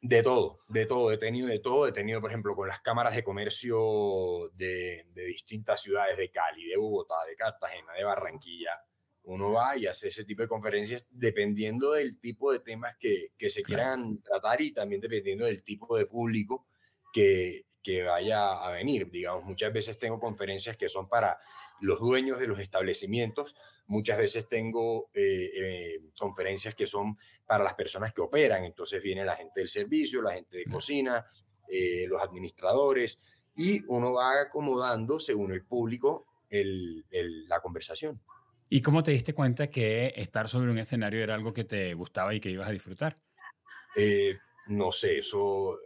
De todo, de todo, he tenido de todo, he tenido, por ejemplo, con las cámaras de comercio de, de distintas ciudades de Cali, de Bogotá, de Cartagena, de Barranquilla. Uno va y hace ese tipo de conferencias dependiendo del tipo de temas que, que se quieran tratar y también dependiendo del tipo de público que, que vaya a venir. Digamos, muchas veces tengo conferencias que son para los dueños de los establecimientos, muchas veces tengo eh, eh, conferencias que son para las personas que operan, entonces viene la gente del servicio, la gente de cocina, eh, los administradores, y uno va acomodando según el público la conversación. ¿Y cómo te diste cuenta que estar sobre un escenario era algo que te gustaba y que ibas a disfrutar? no sé, eso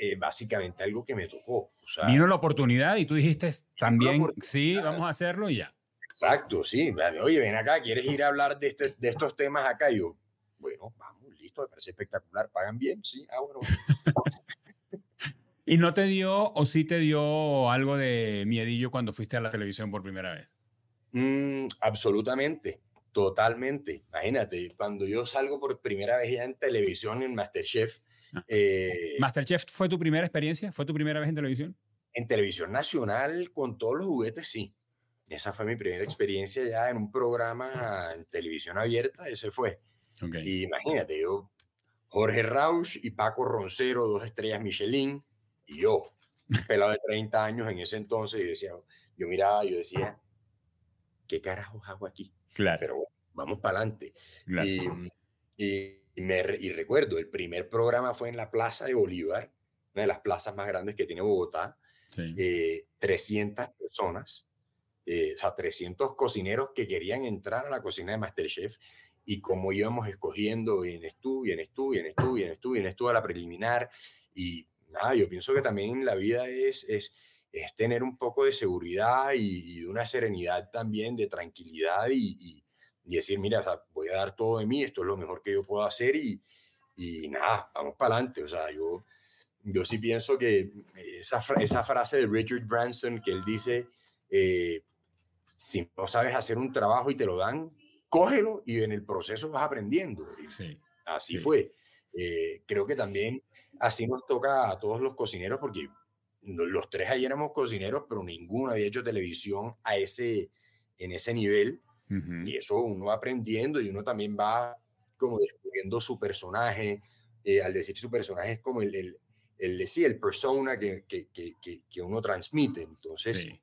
eh, básicamente algo que me tocó. Vino la oportunidad y tú dijiste también, sí, vamos a hacerlo y ya. Exacto, sí. Oye, ven acá, ¿quieres ir a hablar de, este, de estos temas acá? Y yo, bueno, vamos, listo, me parece espectacular, pagan bien, sí, ah, bueno. (laughs) ¿Y no te dio o sí te dio algo de miedillo cuando fuiste a la televisión por primera vez? Mm, absolutamente, totalmente. Imagínate, cuando yo salgo por primera vez ya en televisión en Masterchef, eh, ¿Masterchef fue tu primera experiencia? ¿Fue tu primera vez en televisión? en televisión nacional con todos los juguetes, sí. Esa fue mi primera experiencia ya en un programa en televisión abierta, ese fue. Y imagínate, yo, Jorge Rausch y Paco Roncero, dos estrellas Michelin, y yo, pelado de 30 años en ese entonces, y decía, yo miraba, yo decía, ¿qué carajos hago aquí? Claro. Pero bueno, vamos para adelante. Y, me, y recuerdo, el primer programa fue en la Plaza de Bolívar, una de las plazas más grandes que tiene Bogotá. 300 eh, personas, eh, o sea, 300 cocineros que querían entrar a la cocina de Masterchef y como íbamos escogiendo, vienes tú, vienes tú, vienes tú, vienes tú, vienes tú a la preliminar y nada, yo pienso que también la vida es, es, es tener un poco de seguridad y, una serenidad también, de tranquilidad y, y, decir, mira, voy a dar todo de mí, esto es lo mejor que yo puedo hacer y, y nada, vamos para adelante. O sea, yo, yo sí pienso que esa, esa frase de Richard Branson que él dice, eh, si no sabes hacer un trabajo y te lo dan, cógelo y en el proceso vas aprendiendo. Sí, así fue. Eh, creo que también así nos toca a todos los cocineros porque los tres ahí éramos cocineros, pero ninguno había hecho televisión a ese, en ese nivel. Y eso uno va aprendiendo y uno también va como descubriendo su personaje. Eh, al decir su personaje es como el, el, el, el persona que, que, que, que, uno transmite. Entonces, sí.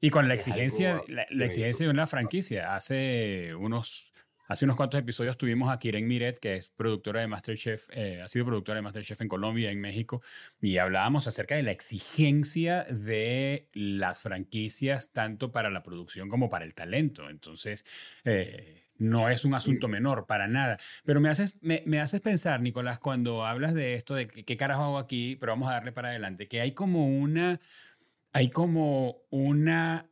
Y con la exigencia, la, exigencia de una franquicia. Hace unos Hace unos cuantos episodios tuvimos a Kiren Miret, que es productora de Masterchef, eh, ha sido productora de Masterchef en Colombia, en México, y hablábamos acerca de la exigencia de las franquicias, tanto para la producción como para el talento. Entonces, eh, no es un asunto menor, para nada. Pero me haces, me, haces pensar, Nicolás, cuando hablas de esto, de qué carajo hago aquí, pero vamos a darle para adelante, que hay como una, hay como una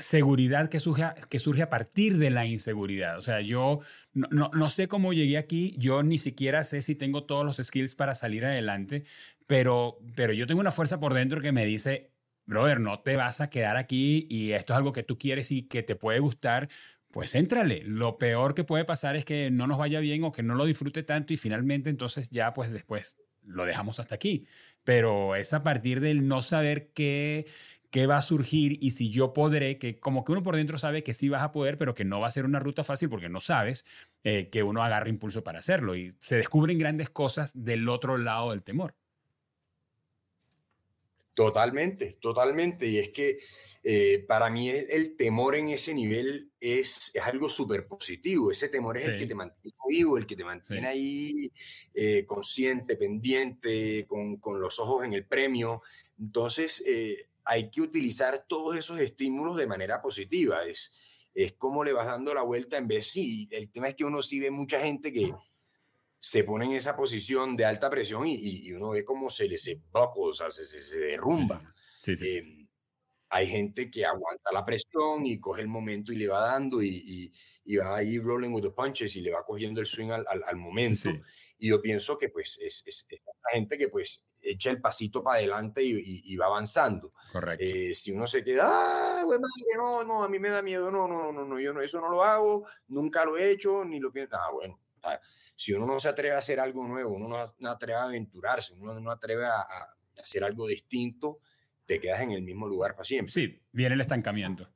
seguridad que surge, que surge a partir de la inseguridad. O sea, yo no, no, sé cómo llegué aquí, yo ni siquiera sé si tengo todos los skills para salir adelante, pero, pero yo tengo una fuerza por dentro que me dice, brother, no te vas a quedar aquí y esto es algo que tú quieres y que te puede gustar. Pues éntrale. Lo peor que puede pasar es que no nos vaya bien o que no lo disfrute tanto y finalmente entonces ya pues después lo dejamos hasta aquí. Pero es a partir del no saber qué, qué va a surgir y si yo podré, que como que uno por dentro sabe que sí vas a poder, pero que no va a ser una ruta fácil porque no sabes eh, que uno agarre impulso para hacerlo y se descubren grandes cosas del otro lado del temor. Totalmente, totalmente. Y es que eh, para mí el, temor en ese nivel es, es algo súper positivo. Ese temor es el que te mantiene vivo, el que te mantiene ahí eh, consciente, pendiente, con, con, los ojos en el premio. Entonces, hay que utilizar todos esos estímulos de manera positiva. Es, es como le vas dando la vuelta en vez sí. El tema es que uno sí ve mucha gente que se pone en esa posición de alta presión y, y uno ve cómo se les se, o sea, se, se, derrumba. Sí, sí, em, hay gente que aguanta la presión y coge el momento y le va dando y, y, va ahí rolling with the punches y le va cogiendo el swing al, al, momento. Y yo pienso que pues es, es, es, gente que pues echa el pasito para adelante y, va avanzando. Correcto. Eh, si uno se queda, ah, güey, madre, no, no, a mí me da miedo, no, no, no, no, yo no, eso no lo hago, nunca lo he hecho, ni lo pienso. Ah, bueno, ah, si uno no se atreve a hacer algo nuevo, uno no, no atreve a aventurarse, uno no atreve a, a, hacer algo distinto, te quedas en el mismo lugar para siempre. Sí, viene el estancamiento.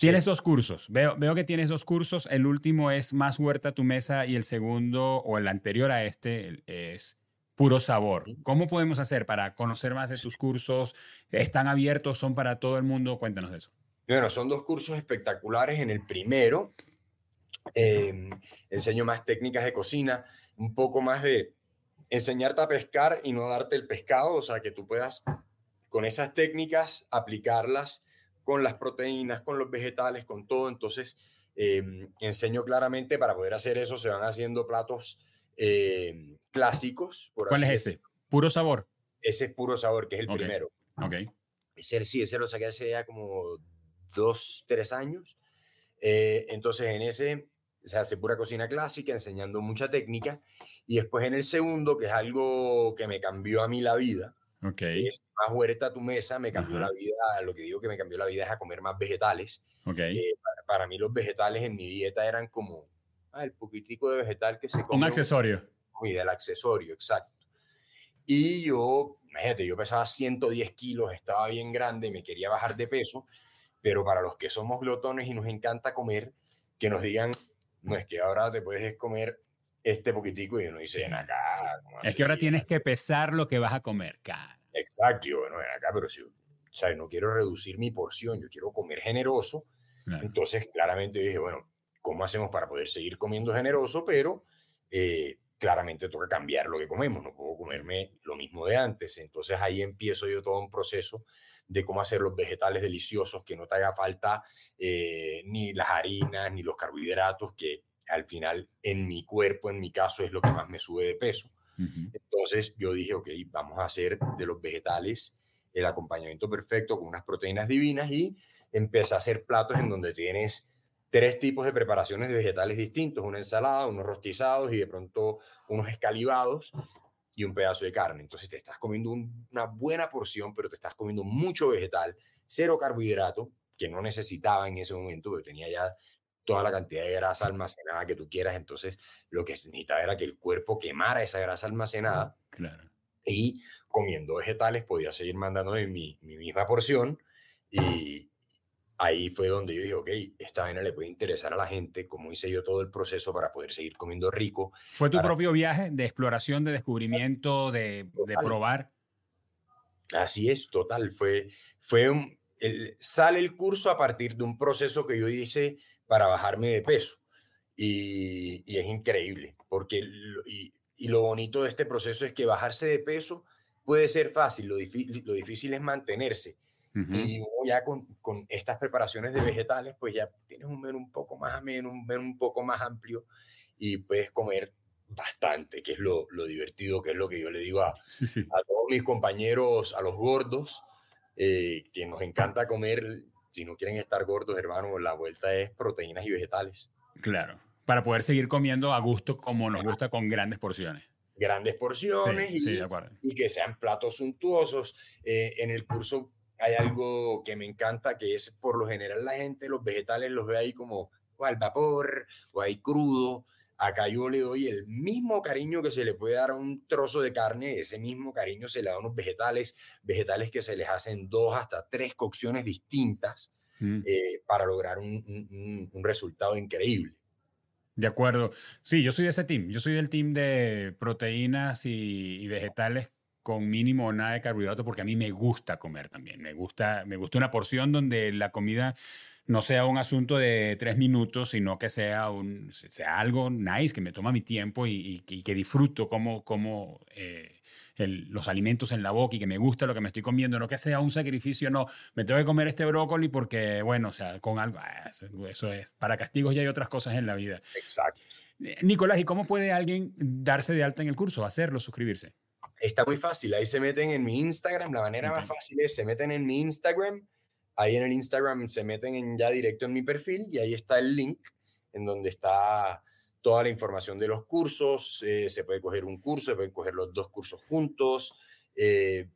Tienes dos cursos. Veo, veo que tienes dos cursos. El último es Más Huerta a tu Mesa y el segundo, o el anterior a este, es Puro Sabor. ¿Cómo podemos hacer para conocer más de sus cursos? ¿Están abiertos? ¿Son para todo el mundo? Cuéntanos de eso. Bueno, son dos cursos espectaculares. En el primero em, enseño más técnicas de cocina, un poco más de enseñarte a pescar y no darte el pescado, o sea, que tú puedas con esas técnicas aplicarlas con las proteínas, con los vegetales, con todo. Entonces, em, enseño claramente para poder hacer eso, se van haciendo platos em, clásicos. Por ¿Cuál es ese? ¿Puro sabor? Ese es puro sabor, que es el primero. Ok. Ese sí, ese lo saqué hace ya como dos, tres años. Eh, entonces en ese se hace pura cocina clásica, enseñando mucha técnica. Y después en el segundo, que es algo que me cambió a mí la vida. Ok. Es más huerta a tu mesa, me cambió la vida. Lo que digo que me cambió la vida es a comer más vegetales. Ok. Eh, para, mí los vegetales en mi dieta eran como ah, el poquitico de vegetal que se come. Un accesorio y del accesorio, exacto. Y yo, imagínate, yo pesaba 110 kilos, estaba bien grande, me quería bajar de peso, pero para los que somos glotones y nos encanta comer, que nos digan, no es que ahora te puedes comer este poquitico y uno dice, en acá. Es que ahora tienes que pesar lo que vas a comer, cara. Exacto, yo, bueno, en acá, pero si, o sea, no quiero reducir mi porción, yo quiero comer generoso. Entonces, claramente dije, bueno, ¿cómo hacemos para poder seguir comiendo generoso? Pero eh, claramente toca cambiar lo que comemos, no puedo comerme lo mismo de antes. Entonces ahí empiezo yo todo un proceso de cómo hacer los vegetales deliciosos, que no te haga falta eh, ni las harinas ni los carbohidratos, que al final en mi cuerpo, en mi caso, es lo que más me sube de peso. Entonces yo dije, ok, vamos a hacer de los vegetales el acompañamiento perfecto con unas proteínas divinas y empecé a hacer platos en donde tienes tres tipos de preparaciones de vegetales distintos, una ensalada, unos rostizados y de pronto unos escalivados y un pedazo de carne. Entonces te estás comiendo una buena porción, pero te estás comiendo mucho vegetal, cero carbohidrato, que no necesitaba en ese momento, porque tenía ya toda la cantidad de grasa almacenada que tú quieras. Entonces lo que necesitaba era que el cuerpo quemara esa grasa almacenada. Claro. Y comiendo vegetales podía seguir mandando mi, mi misma porción y, ahí fue donde yo dije, ok, esta vaina le puede interesar a la gente, como hice yo todo el proceso para poder seguir comiendo rico. ¿Fue tu propio viaje de exploración, de descubrimiento, de, de probar? Así es, total. Fue, fue un, sale el curso a partir de un proceso que yo hice para bajarme de peso. Y, y es increíble, porque y, y, lo bonito de este proceso es que bajarse de peso puede ser fácil, lo, lo difícil es mantenerse. Y ya con, con, estas preparaciones de vegetales, pues ya tienes un menú un poco más ameno, un menú un poco más amplio y puedes comer bastante, que es lo, lo divertido, que es lo que yo le digo a, a todos mis compañeros, a los gordos, eh, que nos encanta comer. Si no quieren estar gordos, hermano, la vuelta es proteínas y vegetales. Claro, para poder seguir comiendo a gusto como nos gusta con grandes porciones grandes porciones y, y, que sean platos suntuosos. Eh, en el curso hay algo que me encanta, que es por lo general la gente, los vegetales los ve ahí como o al vapor o ahí crudo. Acá yo le doy el mismo cariño que se le puede dar a un trozo de carne, ese mismo cariño se le da a unos vegetales, vegetales que se les hacen dos hasta tres cocciones distintas mm. eh, para lograr un, un, resultado increíble. De acuerdo. Sí, yo soy de ese team. Yo soy del team de proteínas y, y vegetales con mínimo o nada de carbohidrato porque a mí me gusta comer también. Me gusta, me gusta una porción donde la comida no sea un asunto de tres minutos, sino que sea, un, sea algo nice, que me toma mi tiempo y, que disfruto como, como eh, los alimentos en la boca y que me gusta lo que me estoy comiendo, no que sea un sacrificio, no, me tengo que comer este brócoli porque, bueno, o sea, con algo, ah, eso es, para castigos ya hay otras cosas en la vida. Exacto. Eh, Nicolás, ¿y cómo puede alguien darse de alta en el curso, hacerlo, suscribirse? Está muy fácil. Ahí se meten en mi Instagram. La manera más fácil es se meten en mi Instagram. Ahí en el Instagram se meten en, ya directo en mi perfil y ahí está el link en donde está toda la información de los cursos. Eh, se puede coger un curso, se pueden coger los dos cursos juntos. Eh,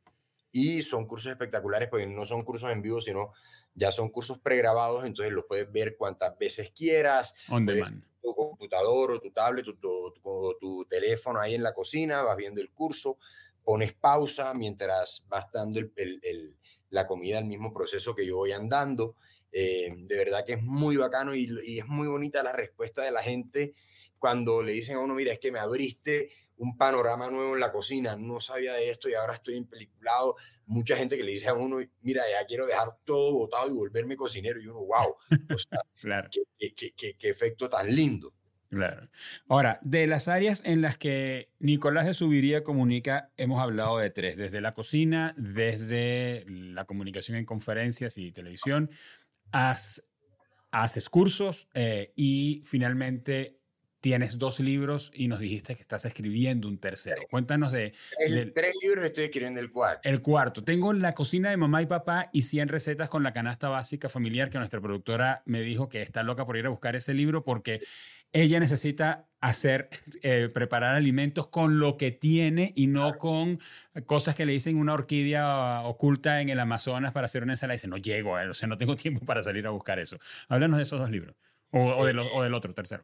y son cursos espectaculares porque no son cursos en vivo, sino ya son cursos pregrabados, entonces los puedes ver cuantas veces quieras. On demand tu computador o tu tablet o tu, teléfono ahí en la cocina, vas viendo el curso, pones pausa mientras vas dando el, la comida al mismo proceso que yo voy andando. Eh, de verdad que es muy bacano y, y, es muy bonita la respuesta de la gente cuando le dicen a uno, mira, es que me abriste un panorama nuevo en la cocina, no sabía de esto y ahora estoy empeliculado. Mucha gente que le dice a uno, mira, ya quiero dejar todo botado y volverme cocinero. Y uno, wow, (laughs) claro. qué, qué, efecto tan lindo. Claro. Ahora, de las áreas en las que Nicolás de Subiría comunica, hemos hablado de tres, desde la cocina, desde la comunicación en conferencias y televisión, haces cursos eh, y finalmente tienes dos libros y nos dijiste que estás escribiendo un tercero. Cuéntanos de... El, tres libros estoy escribiendo el cuarto. El cuarto. Tengo La cocina de mamá y papá y 100 recetas con la canasta básica familiar que nuestra productora me dijo que está loca por ir a buscar ese libro porque ella necesita hacer, eh, preparar alimentos con lo que tiene y no con cosas que le dicen una orquídea oculta en el Amazonas para hacer una ensalada. Y dice, no llego, o sea, no tengo (laughs) tiempo para salir a buscar eso. Háblanos de esos dos libros. O, de o del otro, tercero.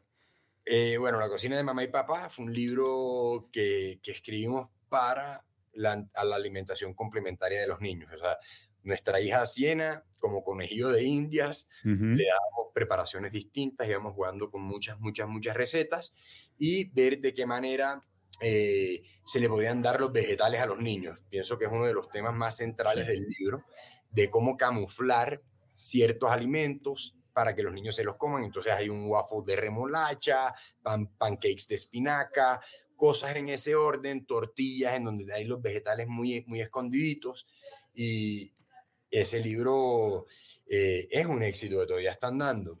Eh, bueno, La cocina de mamá y papá fue un libro que, que escribimos para la, a la alimentación complementaria de los niños. O sea, nuestra hija Siena, como conejillo de indias, le damos preparaciones distintas, íbamos jugando con muchas, muchas, muchas recetas y ver de qué manera eh, se le podían dar los vegetales a los niños. Pienso que es uno de los temas más centrales del libro, de cómo camuflar ciertos alimentos para que los niños se los coman. Entonces hay un waffle de remolacha, pan, pancakes de espinaca, cosas en ese orden, tortillas en donde hay los vegetales muy, muy escondiditos. Y ese libro eh, es un éxito que todavía están dando.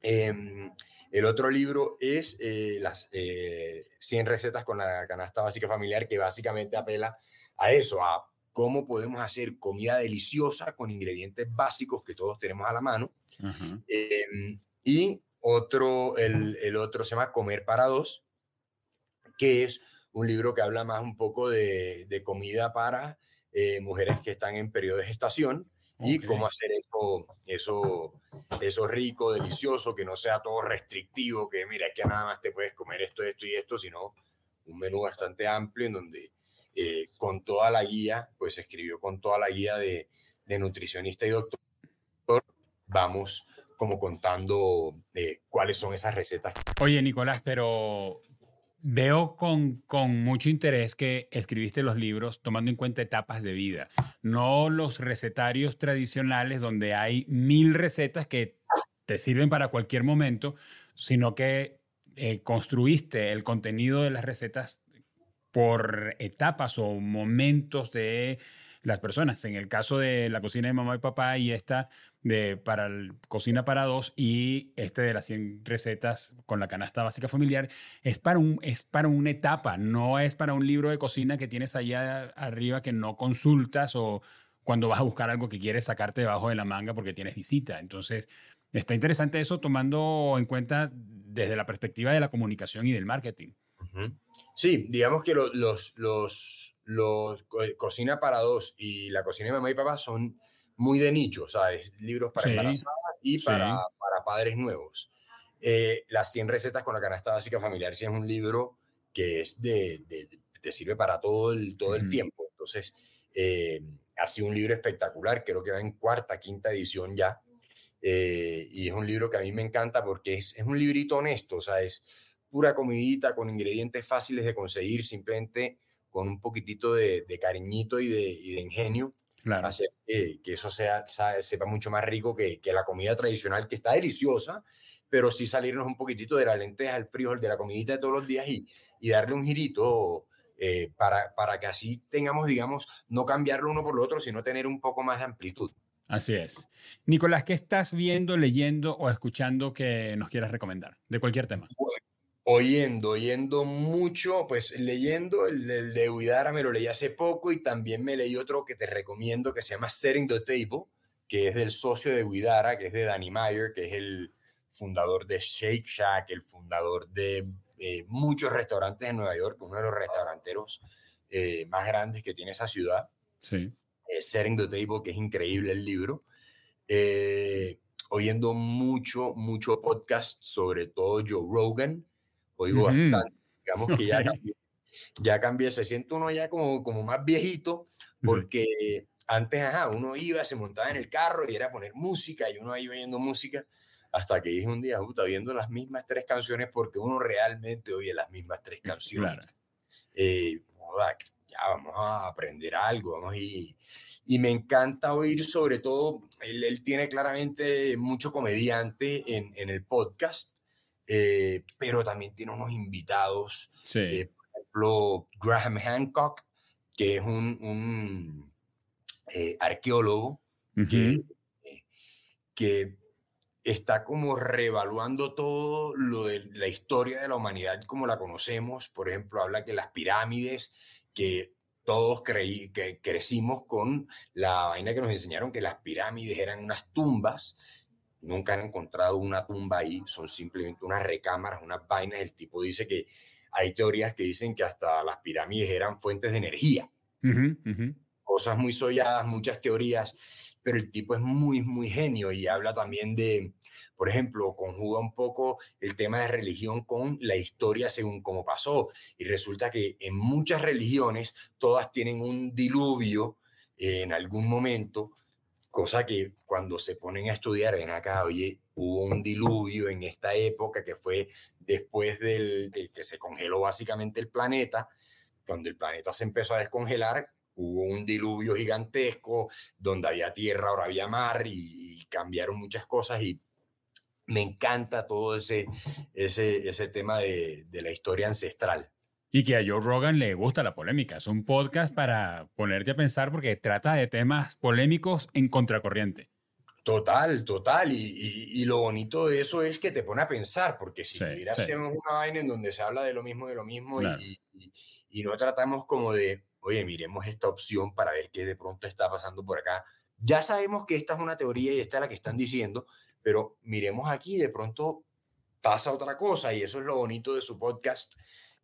Em, el otro libro es eh, las 100 eh, recetas con la canasta básica familiar, que básicamente apela a eso, a cómo podemos hacer comida deliciosa con ingredientes básicos que todos tenemos a la mano. Em, y otro, el, el, otro se llama Comer para dos, que es un libro que habla más un poco de, de comida para eh, mujeres que están en periodo de gestación y cómo hacer eso, eso, eso rico, delicioso, que no sea todo restrictivo, que mira, es que nada más te puedes comer esto, esto y esto, sino un menú bastante amplio en donde eh, con toda la guía, pues escribió con toda la guía de, de nutricionista y doctor, vamos como contando eh, cuáles son esas recetas. Oye, Nicolás, pero Veo con, con, mucho interés que escribiste los libros tomando en cuenta etapas de vida, no los recetarios tradicionales donde hay mil recetas que te sirven para cualquier momento, sino que eh, construiste el contenido de las recetas por etapas o momentos de las personas. En el caso de la cocina de mamá y papá y esta de para cocina para dos y este de las 100 recetas con la canasta básica familiar es para un es para una etapa, no es para un libro de cocina que tienes allá arriba que no consultas o cuando vas a buscar algo que quieres sacarte debajo de la manga porque tienes visita. Entonces, está interesante eso tomando en cuenta desde la perspectiva de la comunicación y del marketing. Sí, digamos que los, los, los, Cocina para dos y la cocina de mamá y papá son muy de nicho, ¿sabes? Libros para embarazadas y para, para padres nuevos. Eh, las 100 recetas con la canasta básica familiar sí es un libro que es de, te sirve para todo el, todo el tiempo. Entonces, eh, ha sido un libro espectacular, creo que va en cuarta, quinta edición ya. Eh, y es un libro que a mí me encanta porque es, es un librito honesto, o sea, es pura comidita con ingredientes fáciles de conseguir, simplemente con un poquitito de, cariñito y de, de ingenio. Claro. Hacer que, eso sea, sepa mucho más rico que, que, la comida tradicional, que está deliciosa, pero sí salirnos un poquitito de la lenteja, el frijol, de la comidita de todos los días y, y darle un girito eh, para, para que así tengamos, digamos, no cambiarlo uno por lo otro, sino tener un poco más de amplitud. Así es. Nicolás, ¿qué estás viendo, leyendo o escuchando que nos quieras recomendar? De cualquier tema. Oyendo, oyendo mucho, pues leyendo el, de Huidara me lo leí hace poco y también me leí otro que te recomiendo que se llama Setting the Table, que es del socio de Huidara, que es de Danny Meyer, que es el fundador de Shake Shack, el fundador de eh, muchos restaurantes en Nueva York, uno de los restauranteros eh, más grandes que tiene esa ciudad. Sí. Eh, Setting the Table, que es increíble el libro. oyendo mucho, mucho podcast, sobre todo Joe Rogan oigo bastante. Digamos que ya cambié, ya cambié, se siente uno ya como, como más viejito, porque antes, ajá, uno iba, se montaba en el carro y era poner música y uno ahí oyendo música, hasta que dije un día, puta, viendo las mismas tres canciones, porque uno realmente oye las mismas tres canciones. Claro. Eh, ya vamos a aprender algo, vamos y, y me encanta oír sobre todo, él, él tiene claramente mucho comediante en, en el podcast, eh, pero también tiene unos invitados, eh, por ejemplo, Graham Hancock, que es un, eh, arqueólogo que, que está como reevaluando todo lo de la historia de la humanidad como la conocemos. Por ejemplo, habla que las pirámides, que todos creí, que crecimos con la vaina que nos enseñaron que las pirámides eran unas tumbas nunca han encontrado una tumba ahí, son simplemente unas recámaras, unas vainas. El tipo dice que hay teorías que dicen que hasta las pirámides eran fuentes de energía. cosas muy solladas, muchas teorías, pero el tipo es muy, muy genio y habla también de, por ejemplo, conjuga un poco el tema de religión con la historia según cómo pasó. Y resulta que en muchas religiones todas tienen un diluvio en algún momento, cosa que cuando se ponen a estudiar, ven acá, oye, hubo un diluvio en esta época que fue después del, que se congeló básicamente el planeta, cuando el planeta se empezó a descongelar, hubo un diluvio gigantesco, donde había tierra, ahora había mar y, cambiaron muchas cosas y me encanta todo ese, ese, ese tema de, de la historia ancestral. Y que a Joe Rogan le gusta la polémica. Es un podcast para ponerte a pensar porque trata de temas polémicos en contracorriente. Total, total. Y, lo bonito de eso es que te pone a pensar, porque si hubiera sí. una vaina en donde se habla de lo mismo, de lo mismo, y, y, no tratamos como de, oye, miremos esta opción para ver qué de pronto está pasando por acá. Ya sabemos que esta es una teoría y esta es la que están diciendo, pero miremos aquí, de pronto pasa otra cosa, y eso es lo bonito de su podcast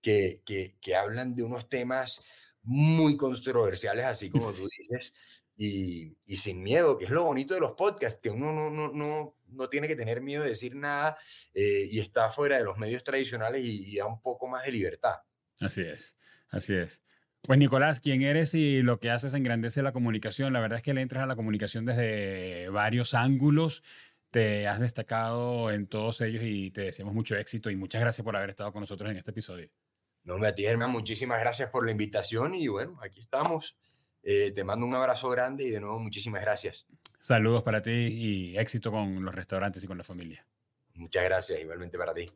que, que, hablan de unos temas muy controversiales, así como tú (laughs) dices, y, y, sin miedo, que es lo bonito de los podcasts, que uno no, no, no, no tiene que tener miedo de decir nada eh, y está fuera de los medios tradicionales y, y, da un poco más de libertad. Así es, así es. Pues Nicolás, ¿quién eres y lo que haces engrandece la comunicación? La verdad es que le entras a la comunicación desde varios ángulos te has destacado en todos ellos y te deseamos mucho éxito y muchas gracias por haber estado con nosotros en este episodio. No, me Germán, muchísimas gracias por la invitación y bueno, aquí estamos. Eh, te mando un abrazo grande y de nuevo muchísimas gracias. Saludos para ti y éxito con los restaurantes y con la familia. Muchas gracias, igualmente para ti.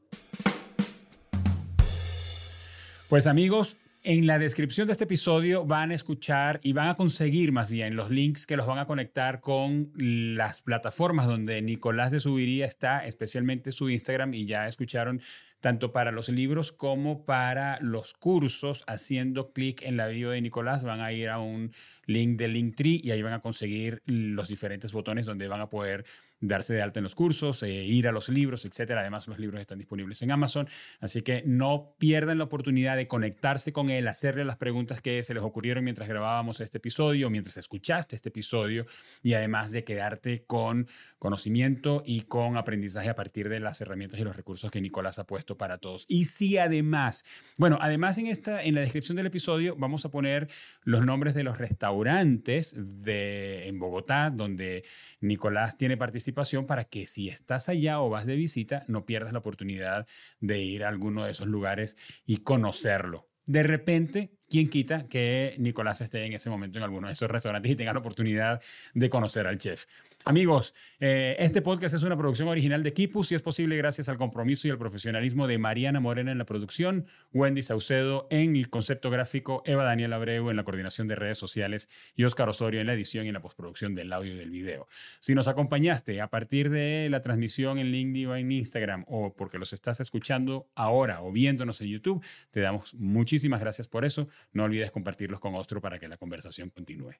Pues amigos, en la descripción de este episodio van a escuchar y van a conseguir más bien los links que los van a conectar con las plataformas donde Nicolás de Subiría está, especialmente su Instagram, y ya escucharon tanto para los libros como para los cursos. Haciendo clic en la bio de Nicolás van a ir a un link de Linktree y ahí van a conseguir los diferentes botones donde van a poder darse de alta en los cursos, eh, ir a los libros, etcétera. Además, los libros están disponibles en Amazon, así que no pierdan la oportunidad de conectarse con él, hacerle las preguntas que se les ocurrieron mientras grabábamos este episodio, mientras escuchaste este episodio y además de quedarte con conocimiento y con aprendizaje a partir de las herramientas y los recursos que Nicolás ha puesto para todos. Y si además, bueno, además en esta en la descripción del episodio vamos a poner los nombres de los restaurantes de en Bogotá donde Nicolás tiene participación para que si estás allá o vas de visita, no pierdas la oportunidad de ir a alguno de esos lugares y conocerlo. De repente, ¿quién quita que Nicolás esté en ese momento en alguno de esos restaurantes y tenga la oportunidad de conocer al chef? Amigos, eh, este podcast es una producción original de Kipus y es posible gracias al compromiso y al profesionalismo de Mariana Morena en la producción, Wendy Saucedo en el concepto gráfico, Eva Daniel Abreu en la coordinación de redes sociales y Oscar Osorio en la edición y la postproducción del audio y del video. Si nos acompañaste a partir de la transmisión en LinkedIn o en Instagram o porque los estás escuchando ahora o viéndonos en YouTube, te damos muchísimas gracias por eso. No olvides compartirlos con otro para que la conversación continúe.